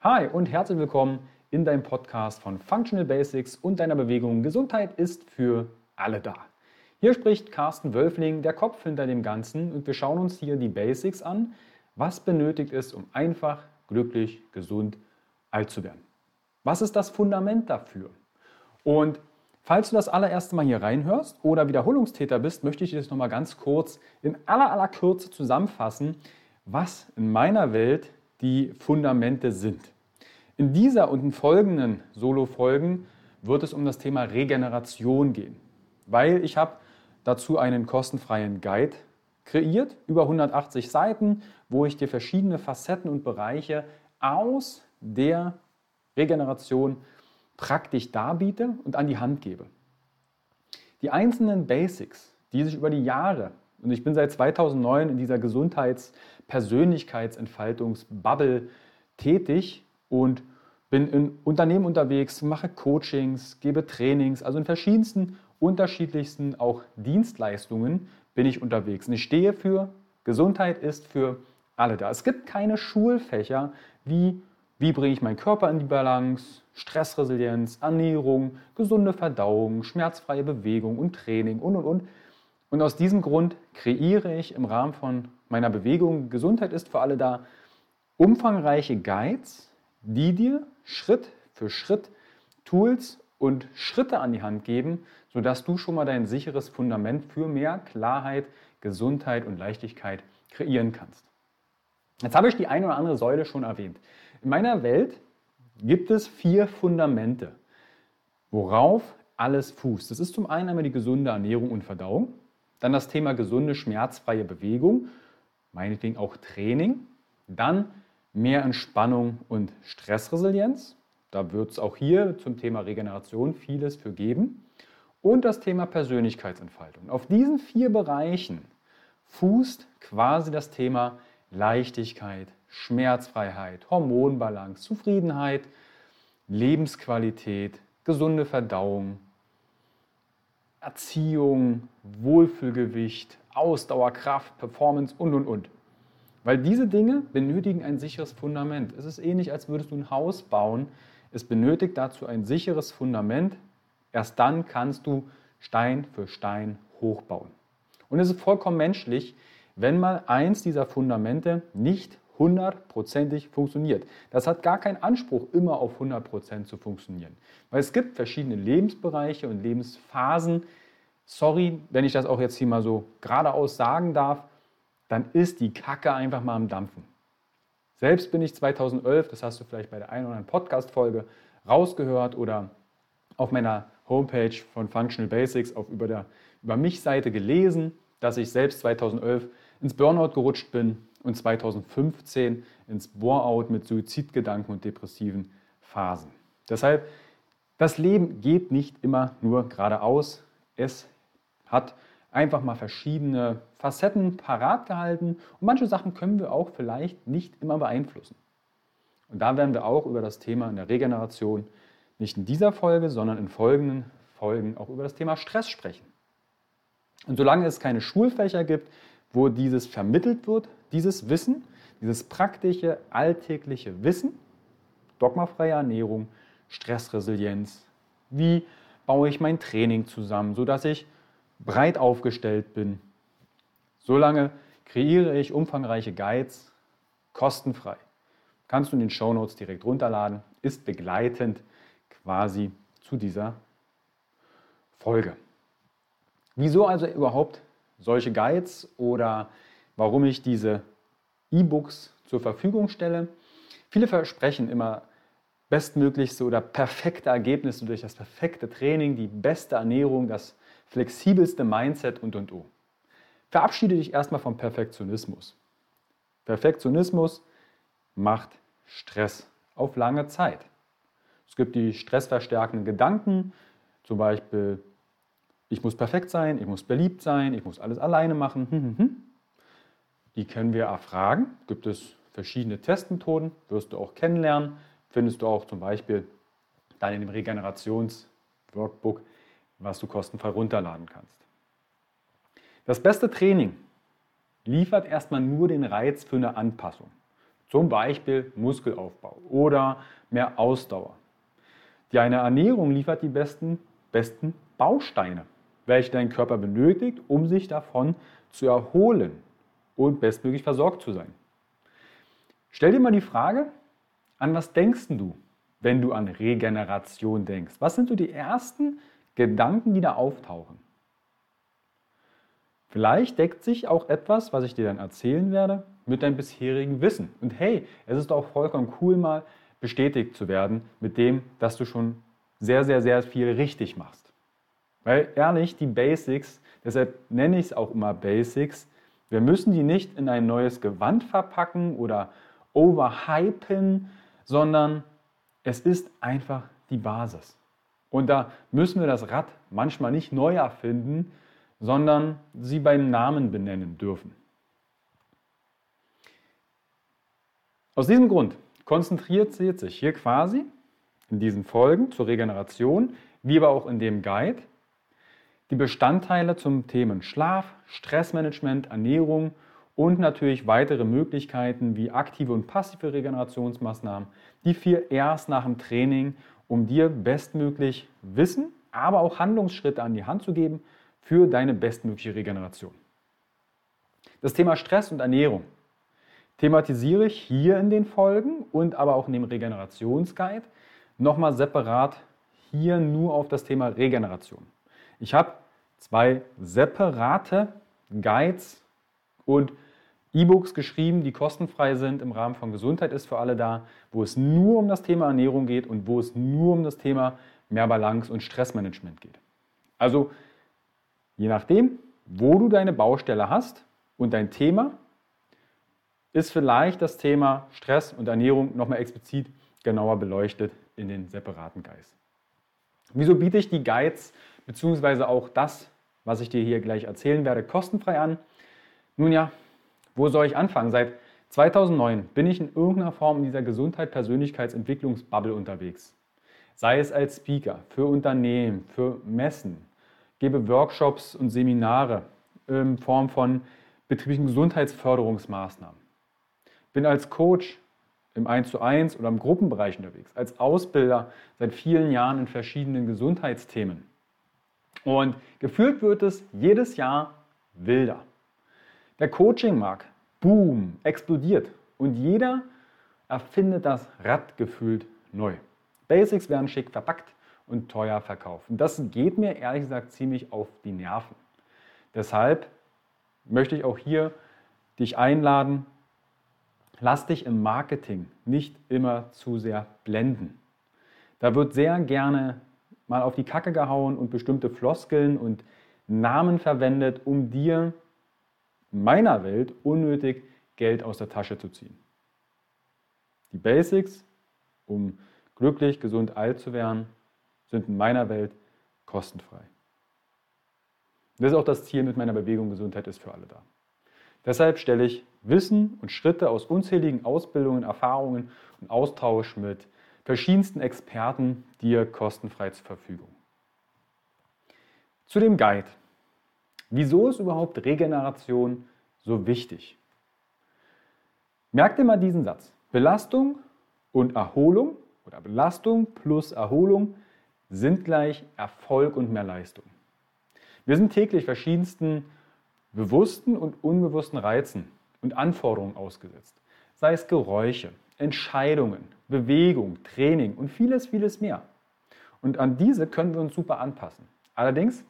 Hi und herzlich willkommen in deinem Podcast von Functional Basics und deiner Bewegung. Gesundheit ist für alle da. Hier spricht Carsten Wölfling, der Kopf hinter dem Ganzen, und wir schauen uns hier die Basics an, was benötigt ist, um einfach, glücklich, gesund, alt zu werden. Was ist das Fundament dafür? Und falls du das allererste Mal hier reinhörst oder Wiederholungstäter bist, möchte ich dir das nochmal ganz kurz in aller aller Kürze zusammenfassen, was in meiner Welt die Fundamente sind. In dieser und in folgenden Solo-Folgen wird es um das Thema Regeneration gehen, weil ich habe dazu einen kostenfreien Guide kreiert, über 180 Seiten, wo ich dir verschiedene Facetten und Bereiche aus der Regeneration praktisch darbiete und an die Hand gebe. Die einzelnen Basics, die sich über die Jahre, und ich bin seit 2009 in dieser Gesundheits-Persönlichkeitsentfaltungs-Bubble tätig und bin in Unternehmen unterwegs, mache Coachings, gebe Trainings, also in verschiedensten, unterschiedlichsten auch Dienstleistungen bin ich unterwegs. Und ich stehe für Gesundheit ist für alle da. Es gibt keine Schulfächer wie wie bringe ich meinen Körper in die Balance, Stressresilienz, Ernährung, gesunde Verdauung, schmerzfreie Bewegung und Training und und und. Und aus diesem Grund kreiere ich im Rahmen von meiner Bewegung Gesundheit ist für alle da umfangreiche Guides, die dir Schritt für Schritt Tools und Schritte an die Hand geben, sodass du schon mal dein sicheres Fundament für mehr Klarheit, Gesundheit und Leichtigkeit kreieren kannst. Jetzt habe ich die eine oder andere Säule schon erwähnt. In meiner Welt gibt es vier Fundamente, worauf alles fußt. Das ist zum einen einmal die gesunde Ernährung und Verdauung, dann das Thema gesunde, schmerzfreie Bewegung, meinetwegen auch Training, dann mehr Entspannung und Stressresilienz. Da wird es auch hier zum Thema Regeneration vieles für geben. Und das Thema Persönlichkeitsentfaltung. Auf diesen vier Bereichen fußt quasi das Thema Leichtigkeit, Schmerzfreiheit, Hormonbalance, Zufriedenheit, Lebensqualität, gesunde Verdauung, Erziehung, Wohlfühlgewicht, Ausdauer, Kraft, Performance und, und, und. Weil diese Dinge benötigen ein sicheres Fundament. Es ist ähnlich, als würdest du ein Haus bauen. Es benötigt dazu ein sicheres Fundament. Erst dann kannst du Stein für Stein hochbauen. Und es ist vollkommen menschlich, wenn mal eins dieser Fundamente nicht hundertprozentig funktioniert. Das hat gar keinen Anspruch, immer auf 100% zu funktionieren. Weil es gibt verschiedene Lebensbereiche und Lebensphasen. Sorry, wenn ich das auch jetzt hier mal so geradeaus sagen darf, dann ist die Kacke einfach mal am Dampfen. Selbst bin ich 2011, das hast du vielleicht bei der einen oder anderen Podcast-Folge rausgehört oder auf meiner Homepage von Functional Basics auf über der über mich Seite gelesen, dass ich selbst 2011 ins Burnout gerutscht bin und 2015 ins Bore-out mit Suizidgedanken und depressiven Phasen. Deshalb, das Leben geht nicht immer nur geradeaus. Es hat einfach mal verschiedene Facetten parat gehalten und manche Sachen können wir auch vielleicht nicht immer beeinflussen. Und da werden wir auch über das Thema in der Regeneration nicht in dieser Folge, sondern in folgenden Folgen auch über das Thema Stress sprechen. Und solange es keine Schulfächer gibt, wo dieses vermittelt wird, dieses Wissen, dieses praktische, alltägliche Wissen, dogmafreie Ernährung, Stressresilienz, wie baue ich mein Training zusammen, sodass ich breit aufgestellt bin. Solange kreiere ich umfangreiche Guides kostenfrei. Kannst du in den Show Notes direkt runterladen, ist begleitend quasi zu dieser Folge. Wieso also überhaupt solche Guides oder warum ich diese E-Books zur Verfügung stelle? Viele versprechen immer bestmöglichste oder perfekte Ergebnisse durch das perfekte Training, die beste Ernährung, das flexibelste Mindset und und und. Verabschiede dich erstmal vom Perfektionismus. Perfektionismus macht Stress auf lange Zeit. Es gibt die stressverstärkenden Gedanken, zum Beispiel, ich muss perfekt sein, ich muss beliebt sein, ich muss alles alleine machen. Die können wir erfragen. Gibt es verschiedene Testmethoden, wirst du auch kennenlernen. Findest du auch zum Beispiel dann in dem Regenerations-Workbook was du kostenfrei runterladen kannst. Das beste Training liefert erstmal nur den Reiz für eine Anpassung. Zum Beispiel Muskelaufbau oder mehr Ausdauer. Deine Ernährung liefert die besten, besten Bausteine, welche dein Körper benötigt, um sich davon zu erholen und bestmöglich versorgt zu sein. Stell dir mal die Frage, an was denkst du, wenn du an Regeneration denkst? Was sind so die ersten Gedanken, die da auftauchen? Vielleicht deckt sich auch etwas, was ich dir dann erzählen werde, mit deinem bisherigen Wissen. Und hey, es ist auch vollkommen cool, mal bestätigt zu werden mit dem, dass du schon sehr, sehr, sehr viel richtig machst. Weil ehrlich, die Basics, deshalb nenne ich es auch immer Basics, wir müssen die nicht in ein neues Gewand verpacken oder overhypen, sondern es ist einfach die Basis. Und da müssen wir das Rad manchmal nicht neu erfinden, sondern sie beim Namen benennen dürfen. Aus diesem Grund konzentriert sich hier quasi in diesen Folgen zur Regeneration, wie aber auch in dem Guide, die Bestandteile zum Themen Schlaf, Stressmanagement, Ernährung und natürlich weitere Möglichkeiten wie aktive und passive Regenerationsmaßnahmen, die vier erst nach dem Training, um dir bestmöglich Wissen, aber auch Handlungsschritte an die Hand zu geben für deine bestmögliche Regeneration. Das Thema Stress und Ernährung thematisiere ich hier in den Folgen und aber auch in dem Regenerationsguide nochmal separat hier nur auf das Thema Regeneration. Ich habe zwei separate Guides und E-Books geschrieben, die kostenfrei sind im Rahmen von Gesundheit ist für alle da, wo es nur um das Thema Ernährung geht und wo es nur um das Thema mehr Balance und Stressmanagement geht. Also je nachdem, wo du deine Baustelle hast und dein Thema, ist vielleicht das Thema Stress und Ernährung nochmal explizit genauer beleuchtet in den separaten Guides. Wieso biete ich die Guides beziehungsweise auch das, was ich dir hier gleich erzählen werde, kostenfrei an? Nun ja, wo soll ich anfangen? Seit 2009 bin ich in irgendeiner Form in dieser Gesundheit, Persönlichkeitsentwicklungsbubble unterwegs. Sei es als Speaker, für Unternehmen, für Messen, gebe Workshops und Seminare in Form von betrieblichen Gesundheitsförderungsmaßnahmen. Bin als Coach im 1 zu 1 oder im Gruppenbereich unterwegs, als Ausbilder seit vielen Jahren in verschiedenen Gesundheitsthemen. Und gefühlt wird es jedes Jahr wilder. Der Coaching-Markt, boom, explodiert und jeder erfindet das Rad gefühlt neu. Basics werden schick verpackt und teuer verkauft. Und das geht mir ehrlich gesagt ziemlich auf die Nerven. Deshalb möchte ich auch hier dich einladen, lass dich im Marketing nicht immer zu sehr blenden. Da wird sehr gerne mal auf die Kacke gehauen und bestimmte Floskeln und Namen verwendet, um dir in meiner Welt unnötig Geld aus der Tasche zu ziehen. Die Basics, um glücklich, gesund, alt zu werden, sind in meiner Welt kostenfrei. Das ist auch das Ziel mit meiner Bewegung Gesundheit ist für alle da. Deshalb stelle ich Wissen und Schritte aus unzähligen Ausbildungen, Erfahrungen und Austausch mit verschiedensten Experten dir kostenfrei zur Verfügung. Zu dem Guide. Wieso ist überhaupt Regeneration so wichtig? Merk dir mal diesen Satz. Belastung und Erholung oder Belastung plus Erholung sind gleich Erfolg und mehr Leistung. Wir sind täglich verschiedensten bewussten und unbewussten Reizen und Anforderungen ausgesetzt. Sei es Geräusche, Entscheidungen, Bewegung, Training und vieles, vieles mehr. Und an diese können wir uns super anpassen. Allerdings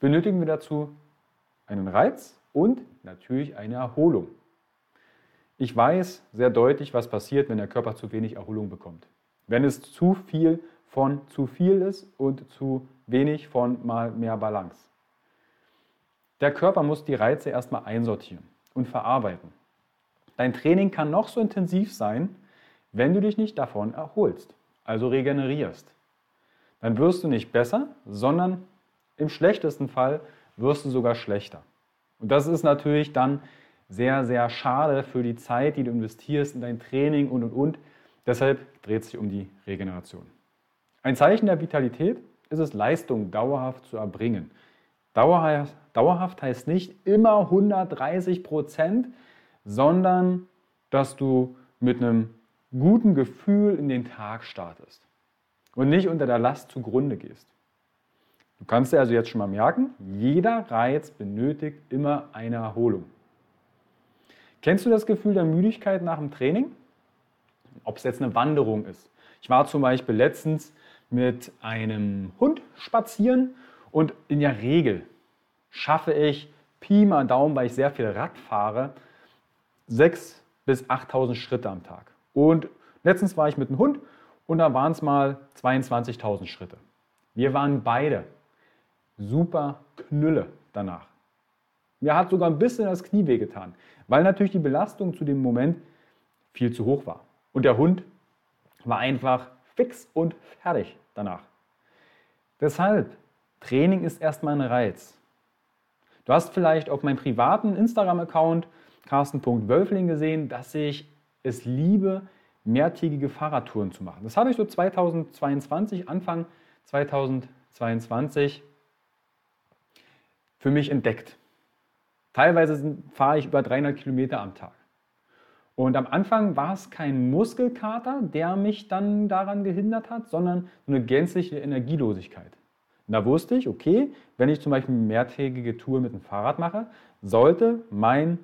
benötigen wir dazu einen Reiz und natürlich eine Erholung. Ich weiß sehr deutlich, was passiert, wenn der Körper zu wenig Erholung bekommt. Wenn es zu viel von zu viel ist und zu wenig von mal mehr Balance. Der Körper muss die Reize erstmal einsortieren und verarbeiten. Dein Training kann noch so intensiv sein, wenn du dich nicht davon erholst, also regenerierst. Dann wirst du nicht besser, sondern im schlechtesten Fall wirst du sogar schlechter. Und das ist natürlich dann sehr, sehr schade für die Zeit, die du investierst in dein Training und, und, und. Deshalb dreht es sich um die Regeneration. Ein Zeichen der Vitalität ist es, Leistung dauerhaft zu erbringen. Dauerhaft, dauerhaft heißt nicht immer 130 Prozent, sondern dass du mit einem guten Gefühl in den Tag startest und nicht unter der Last zugrunde gehst. Du kannst dir also jetzt schon mal merken, jeder Reiz benötigt immer eine Erholung. Kennst du das Gefühl der Müdigkeit nach dem Training? Ob es jetzt eine Wanderung ist. Ich war zum Beispiel letztens mit einem Hund spazieren und in der Regel schaffe ich Pi mal Daumen, weil ich sehr viel Rad fahre, 6.000 bis 8.000 Schritte am Tag. Und letztens war ich mit einem Hund und da waren es mal 22.000 Schritte. Wir waren beide super Knülle danach. Mir hat sogar ein bisschen das Knie wehgetan, weil natürlich die Belastung zu dem Moment viel zu hoch war. Und der Hund war einfach fix und fertig danach. Deshalb, Training ist erstmal ein Reiz. Du hast vielleicht auf meinem privaten Instagram-Account carsten.wölfling gesehen, dass ich es liebe, mehrtägige Fahrradtouren zu machen. Das habe ich so 2022, Anfang 2022 für mich entdeckt. Teilweise fahre ich über 300 Kilometer am Tag. Und am Anfang war es kein Muskelkater, der mich dann daran gehindert hat, sondern eine gänzliche Energielosigkeit. Da wusste ich, okay, wenn ich zum Beispiel eine mehrtägige Tour mit dem Fahrrad mache, sollte mein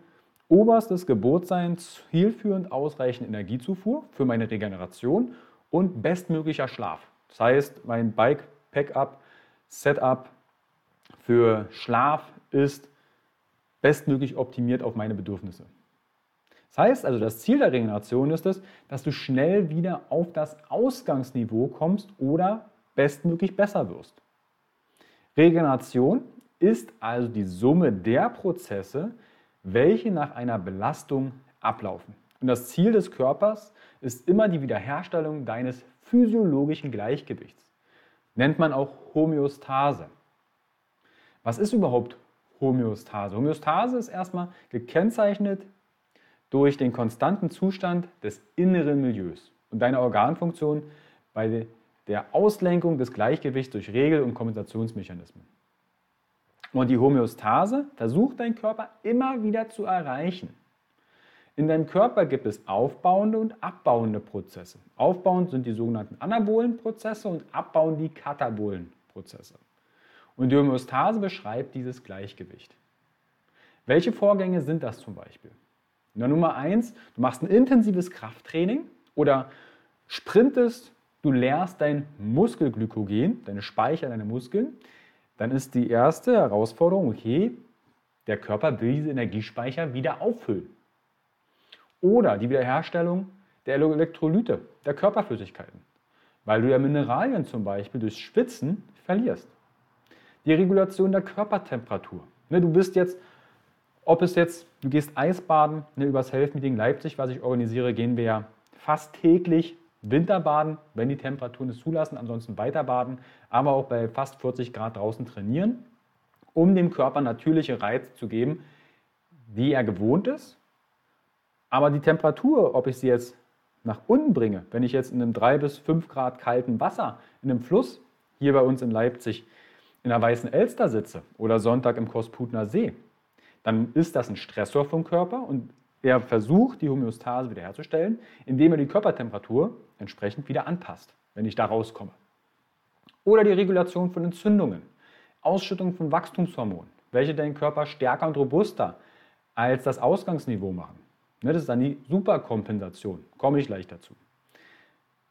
oberstes Gebot sein, zielführend ausreichend Energiezufuhr für meine Regeneration und bestmöglicher Schlaf. Das heißt, mein Bike-Packup-Setup für Schlaf ist bestmöglich optimiert auf meine Bedürfnisse. Das heißt also, das Ziel der Regeneration ist es, dass du schnell wieder auf das Ausgangsniveau kommst oder bestmöglich besser wirst. Regeneration ist also die Summe der Prozesse, welche nach einer Belastung ablaufen. Und das Ziel des Körpers ist immer die Wiederherstellung deines physiologischen Gleichgewichts. Nennt man auch Homöostase. Was ist überhaupt Homöostase? Homöostase ist erstmal gekennzeichnet durch den konstanten Zustand des inneren Milieus und deiner Organfunktion bei der Auslenkung des Gleichgewichts durch Regel- und Kompensationsmechanismen. Und die Homöostase versucht dein Körper immer wieder zu erreichen. In deinem Körper gibt es aufbauende und abbauende Prozesse. Aufbauend sind die sogenannten anabolen Prozesse und abbauend die katabolen Prozesse. Und die Homöostase beschreibt dieses Gleichgewicht. Welche Vorgänge sind das zum Beispiel? Na, Nummer eins, du machst ein intensives Krafttraining oder sprintest, du leerst dein Muskelglykogen, deine Speicher, deine Muskeln dann ist die erste Herausforderung, okay, der Körper will diese Energiespeicher wieder auffüllen. Oder die Wiederherstellung der Elektrolyte, der Körperflüssigkeiten, weil du ja Mineralien zum Beispiel durch Schwitzen verlierst. Die Regulation der Körpertemperatur. Ne, du bist jetzt, ob es jetzt, du gehst Eisbaden, ne, übers Health Meeting Leipzig, was ich organisiere, gehen wir ja fast täglich Winterbaden, wenn die Temperaturen es zulassen, ansonsten weiterbaden, aber auch bei fast 40 Grad draußen trainieren, um dem Körper natürliche Reize zu geben, die er gewohnt ist. Aber die Temperatur, ob ich sie jetzt nach unten bringe, wenn ich jetzt in einem 3 bis 5 Grad kalten Wasser in einem Fluss hier bei uns in Leipzig in der Weißen Elster sitze oder Sonntag im Kosputner See, dann ist das ein Stressor vom Körper und er versucht, die Homöostase wiederherzustellen, indem er die Körpertemperatur entsprechend wieder anpasst, wenn ich da rauskomme. Oder die Regulation von Entzündungen, Ausschüttung von Wachstumshormonen, welche deinen Körper stärker und robuster als das Ausgangsniveau machen. Ne, das ist dann die Superkompensation, komme ich gleich dazu.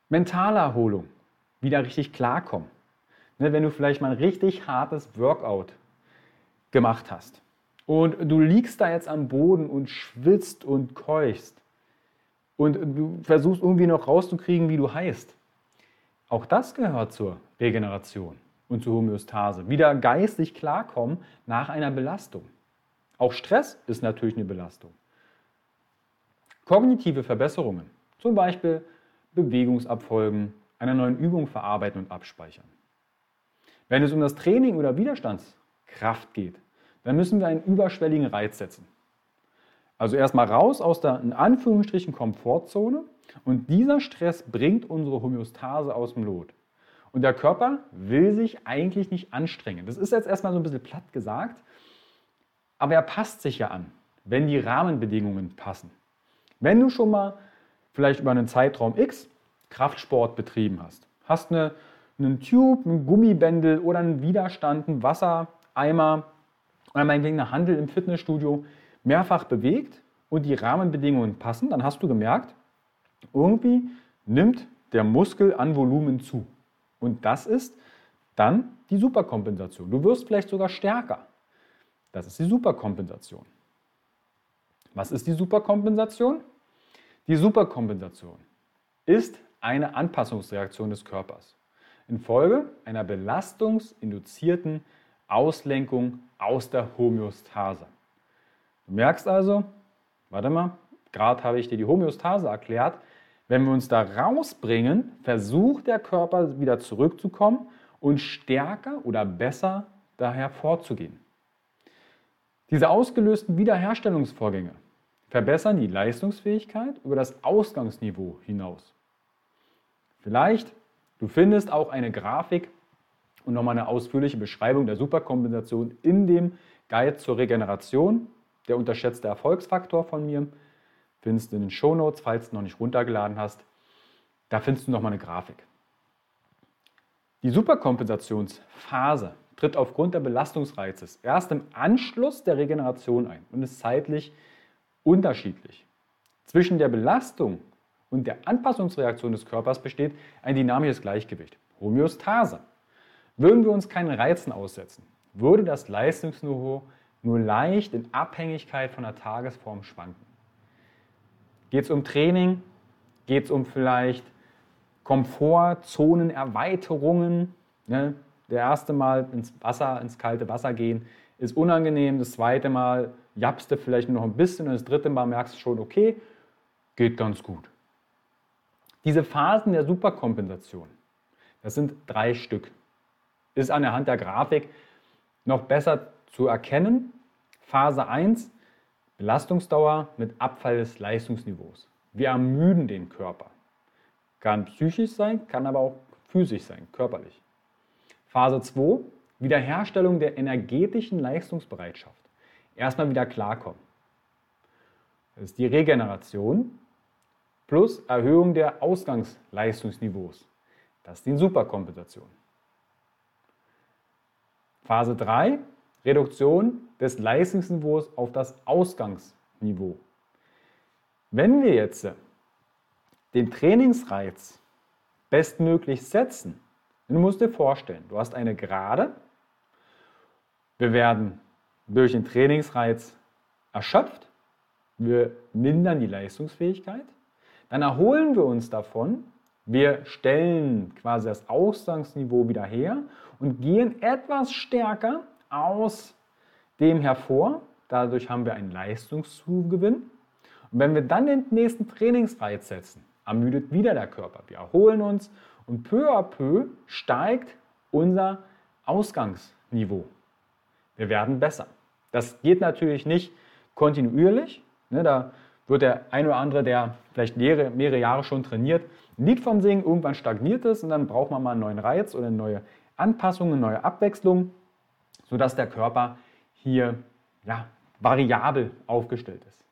Mentale Erholung, wieder richtig klarkommen. Ne, wenn du vielleicht mal ein richtig hartes Workout gemacht hast und du liegst da jetzt am Boden und schwitzt und keuchst und du versuchst irgendwie noch rauszukriegen, wie du heißt. Auch das gehört zur Regeneration und zur Homöostase. Wieder geistig klarkommen nach einer Belastung. Auch Stress ist natürlich eine Belastung. Kognitive Verbesserungen, zum Beispiel Bewegungsabfolgen, einer neuen Übung verarbeiten und abspeichern. Wenn es um das Training oder Widerstandskraft geht, dann müssen wir einen überschwelligen Reiz setzen. Also erstmal raus aus der in Anführungsstrichen Komfortzone und dieser Stress bringt unsere Homöostase aus dem Lot. Und der Körper will sich eigentlich nicht anstrengen. Das ist jetzt erstmal so ein bisschen platt gesagt, aber er passt sich ja an, wenn die Rahmenbedingungen passen. Wenn du schon mal vielleicht über einen Zeitraum X Kraftsport betrieben hast. Hast eine, einen Tube, ein Gummibändel oder einen Widerstand, einen Wassereimer oder meinetwegen eine Handel im Fitnessstudio mehrfach bewegt und die Rahmenbedingungen passen, dann hast du gemerkt, irgendwie nimmt der Muskel an Volumen zu. Und das ist dann die Superkompensation. Du wirst vielleicht sogar stärker. Das ist die Superkompensation. Was ist die Superkompensation? Die Superkompensation ist eine Anpassungsreaktion des Körpers infolge einer belastungsinduzierten Auslenkung aus der Homöostase. Du merkst also, warte mal, gerade habe ich dir die Homöostase erklärt, wenn wir uns da rausbringen, versucht der Körper wieder zurückzukommen und stärker oder besser daher vorzugehen. Diese ausgelösten Wiederherstellungsvorgänge verbessern die Leistungsfähigkeit über das Ausgangsniveau hinaus. Vielleicht, du findest auch eine Grafik und nochmal eine ausführliche Beschreibung der Superkompensation in dem Guide zur Regeneration, der unterschätzte Erfolgsfaktor von mir. Findest du in den Show Notes, falls du noch nicht runtergeladen hast. Da findest du nochmal eine Grafik. Die Superkompensationsphase tritt aufgrund der Belastungsreizes erst im Anschluss der Regeneration ein und ist zeitlich unterschiedlich. Zwischen der Belastung und der Anpassungsreaktion des Körpers besteht ein dynamisches Gleichgewicht, Homöostase. Würden wir uns keinen Reizen aussetzen, würde das Leistungsniveau nur leicht in Abhängigkeit von der Tagesform schwanken. Geht es um Training? Geht es um vielleicht Komfortzonenerweiterungen? Ne? Der erste Mal ins Wasser, ins kalte Wasser gehen, ist unangenehm. Das zweite Mal jappst du vielleicht noch ein bisschen und das dritte Mal merkst du schon, okay, geht ganz gut. Diese Phasen der Superkompensation, das sind drei Stück. Ist an der der Grafik noch besser zu erkennen. Phase 1, Belastungsdauer mit Abfall des Leistungsniveaus. Wir ermüden den Körper. Kann psychisch sein, kann aber auch physisch sein, körperlich. Phase 2, Wiederherstellung der energetischen Leistungsbereitschaft. Erstmal wieder klarkommen. Das ist die Regeneration plus Erhöhung der Ausgangsleistungsniveaus. Das ist die Superkompensation. Phase 3, Reduktion des Leistungsniveaus auf das Ausgangsniveau. Wenn wir jetzt den Trainingsreiz bestmöglich setzen, dann musst du dir vorstellen, du hast eine Gerade, wir werden durch den Trainingsreiz erschöpft, wir mindern die Leistungsfähigkeit, dann erholen wir uns davon, wir stellen quasi das Ausgangsniveau wieder her und gehen etwas stärker aus dem hervor. Dadurch haben wir einen Leistungszugewinn. Und wenn wir dann den nächsten Trainingsreiz setzen, ermüdet wieder der Körper. Wir erholen uns und peu à peu steigt unser Ausgangsniveau. Wir werden besser. Das geht natürlich nicht kontinuierlich. Ne, da wird der ein oder andere, der vielleicht mehrere, mehrere Jahre schon trainiert, Lied vom Singen, irgendwann stagniert es und dann braucht man mal einen neuen Reiz oder eine neue Anpassung, eine neue Abwechslung, sodass der Körper hier ja, variabel aufgestellt ist.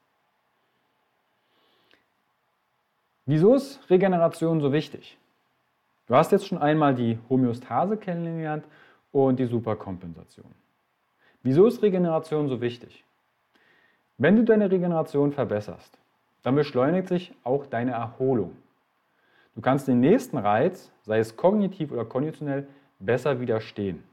Wieso ist Regeneration so wichtig? Du hast jetzt schon einmal die Homöostase kennengelernt und die Superkompensation. Wieso ist Regeneration so wichtig? Wenn du deine Regeneration verbesserst, dann beschleunigt sich auch deine Erholung. Du kannst den nächsten Reiz, sei es kognitiv oder konditionell, besser widerstehen.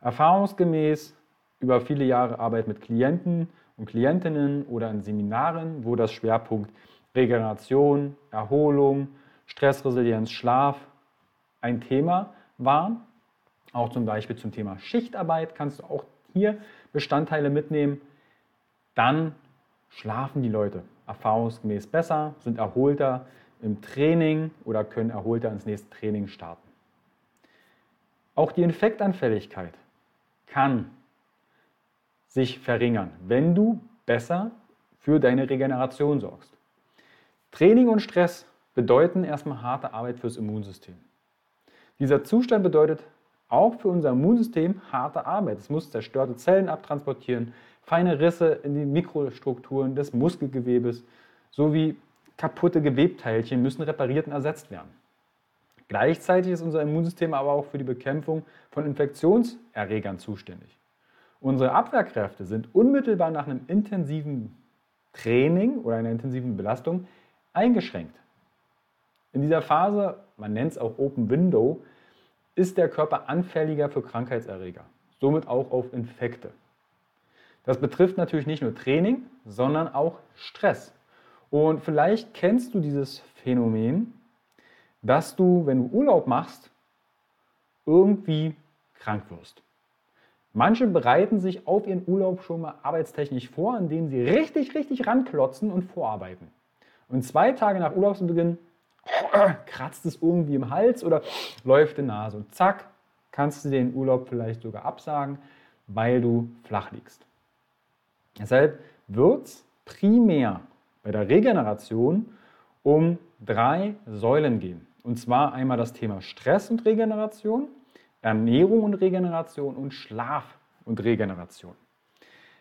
Erfahrungsgemäß über viele Jahre Arbeit mit Klienten und Klientinnen oder in Seminaren, wo das Schwerpunkt Regeneration, Erholung, Stressresilienz, Schlaf ein Thema war. Auch zum Beispiel zum Thema Schichtarbeit kannst du auch hier Bestandteile mitnehmen. Dann schlafen die Leute erfahrungsgemäß besser, sind erholter im Training oder können erholter ins nächste Training starten. Auch die Infektanfälligkeit kann sich verringern, wenn du besser für deine Regeneration sorgst. Training und Stress bedeuten erstmal harte Arbeit fürs Immunsystem. Dieser Zustand bedeutet auch für unser Immunsystem harte Arbeit. Es muss zerstörte Zellen abtransportieren, feine Risse in die Mikrostrukturen des Muskelgewebes sowie kaputte Gewebteilchen müssen repariert und ersetzt werden. Gleichzeitig ist unser Immunsystem aber auch für die Bekämpfung von Infektionserregern zuständig. Unsere Abwehrkräfte sind unmittelbar nach einem intensiven Training oder einer intensiven Belastung eingeschränkt. In dieser Phase, man nennt es auch Open Window, ist der Körper anfälliger für Krankheitserreger, somit auch auf Infekte. Das betrifft natürlich nicht nur Training, sondern auch Stress. Und vielleicht kennst du dieses Phänomen, dass du, wenn du Urlaub machst, irgendwie krank wirst. Manche bereiten sich auf ihren Urlaub schon mal arbeitstechnisch vor, indem sie richtig, richtig ranklotzen und vorarbeiten. Und zwei Tage nach Urlaubsbeginn kratzt es irgendwie im Hals oder läuft die Nase. Und zack, kannst du den Urlaub vielleicht sogar absagen, weil du flach liegst. Deshalb wird es primär bei der Regeneration um drei Säulen gehen. Und zwar einmal das Thema Stress und Regeneration, Ernährung und Regeneration und Schlaf und Regeneration.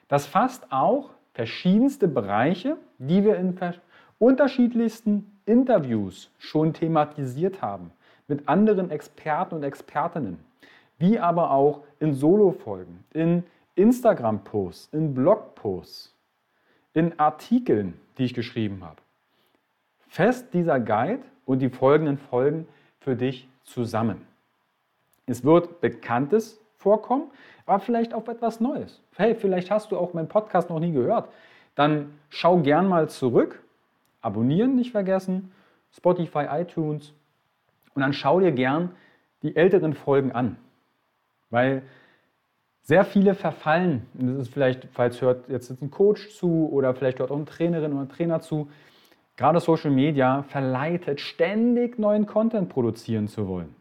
Das fasst auch verschiedenste Bereiche, die wir in unterschiedlichsten Interviews schon thematisiert haben mit anderen Experten und Expertinnen, wie aber auch in Solo-Folgen, in Instagram-Posts, in Blog-Posts, in Artikeln, die ich geschrieben habe. Fest dieser Guide und die folgenden Folgen für dich zusammen. Es wird Bekanntes vorkommen, aber vielleicht auch etwas Neues. Hey, vielleicht hast du auch meinen Podcast noch nie gehört. Dann schau gern mal zurück, abonnieren nicht vergessen, Spotify, iTunes und dann schau dir gern die älteren Folgen an. Weil sehr viele verfallen, und das ist vielleicht, falls hört jetzt ein Coach zu oder vielleicht hört auch eine Trainerin oder ein Trainer zu, gerade Social Media verleitet, ständig neuen Content produzieren zu wollen.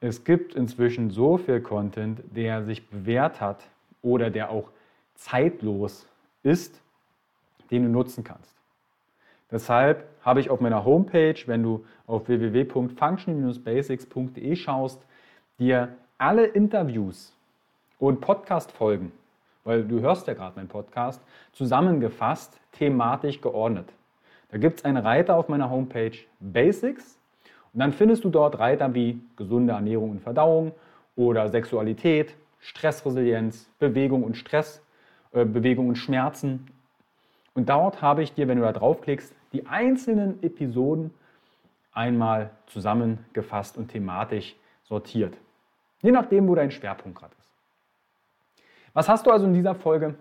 Es gibt inzwischen so viel Content, der sich bewährt hat oder der auch zeitlos ist, den du nutzen kannst. Deshalb habe ich auf meiner Homepage, wenn du auf www.function-basics.de schaust, dir alle Interviews und Podcast-Folgen, weil du hörst ja gerade meinen Podcast, zusammengefasst, thematisch geordnet. Da gibt es einen Reiter auf meiner Homepage Basics und dann findest du dort Reiter wie gesunde Ernährung und Verdauung oder Sexualität, Stressresilienz, Bewegung und Stress, äh, Bewegung und Schmerzen. Und dort habe ich dir, wenn du da draufklickst, die einzelnen Episoden einmal zusammengefasst und thematisch sortiert. Je nachdem, wo dein Schwerpunkt gerade ist. Was hast du also in dieser Folge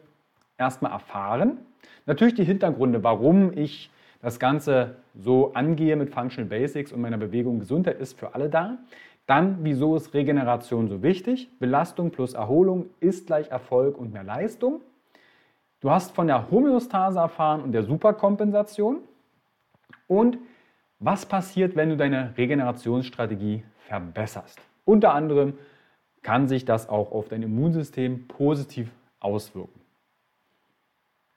erstmal erfahren? Natürlich die Hintergründe, warum ich das Ganze so angehe mit Functional Basics und meiner Bewegung Gesundheit ist für alle da. Dann, wieso ist Regeneration so wichtig? Belastung plus Erholung ist gleich Erfolg und mehr Leistung. Du hast von der Homöostase erfahren und der Superkompensation. Und was passiert, wenn du deine Regenerationsstrategie verbesserst? Unter anderem kann sich das auch auf dein Immunsystem positiv auswirken.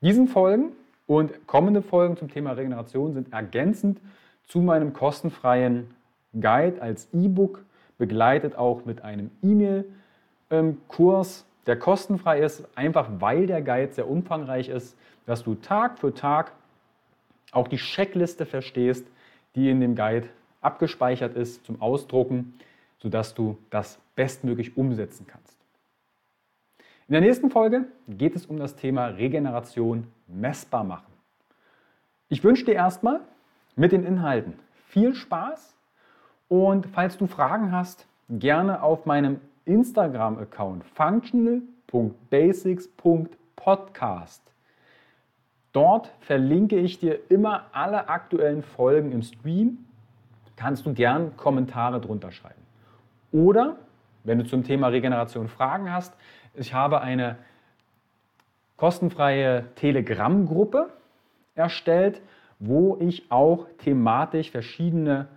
Diesen Folgen und kommende Folgen zum Thema Regeneration sind ergänzend zu meinem kostenfreien Guide als E-Book, begleitet auch mit einem E-Mail-Kurs, der kostenfrei ist, einfach weil der Guide sehr umfangreich ist, dass du Tag für Tag auch die Checkliste verstehst, die in dem Guide abgespeichert ist zum Ausdrucken, sodass du das bestmöglich umsetzen kannst. In der nächsten Folge geht es um das Thema Regeneration messbar machen. Ich wünsche dir erstmal mit den Inhalten viel Spaß und falls du Fragen hast, gerne auf meinem Instagram-Account functional.basics.podcast. Dort verlinke ich dir immer alle aktuellen Folgen im Stream. Kannst du gern Kommentare drunter schreiben. Oder, wenn du zum Thema Regeneration Fragen hast, ich habe eine kostenfreie Telegram-Gruppe erstellt, wo ich auch thematisch verschiedene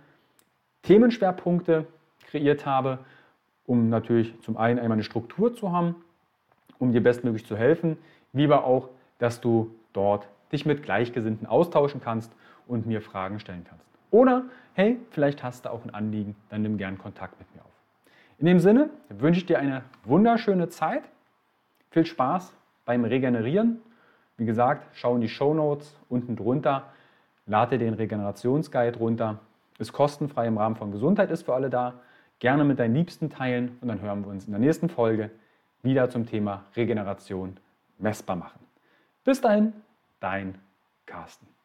Themenschwerpunkte kreiert habe, um natürlich zum einen einmal eine Struktur zu haben, um dir bestmöglich zu helfen, wie aber auch, dass du dort dich mit Gleichgesinnten austauschen kannst und mir Fragen stellen kannst. Oder, hey, vielleicht hast du auch ein Anliegen, dann nimm gern Kontakt mit mir auf. In dem Sinne wünsche ich dir eine wunderschöne Zeit. Viel Spaß beim Regenerieren. Wie gesagt, schau in die Show Notes unten drunter. lade den Regenerationsguide runter. Ist kostenfrei im Rahmen von Gesundheit, ist für alle da. Gerne mit deinen Liebsten teilen und dann hören wir uns in der nächsten Folge wieder zum Thema Regeneration messbar machen. Bis dahin, dein Carsten.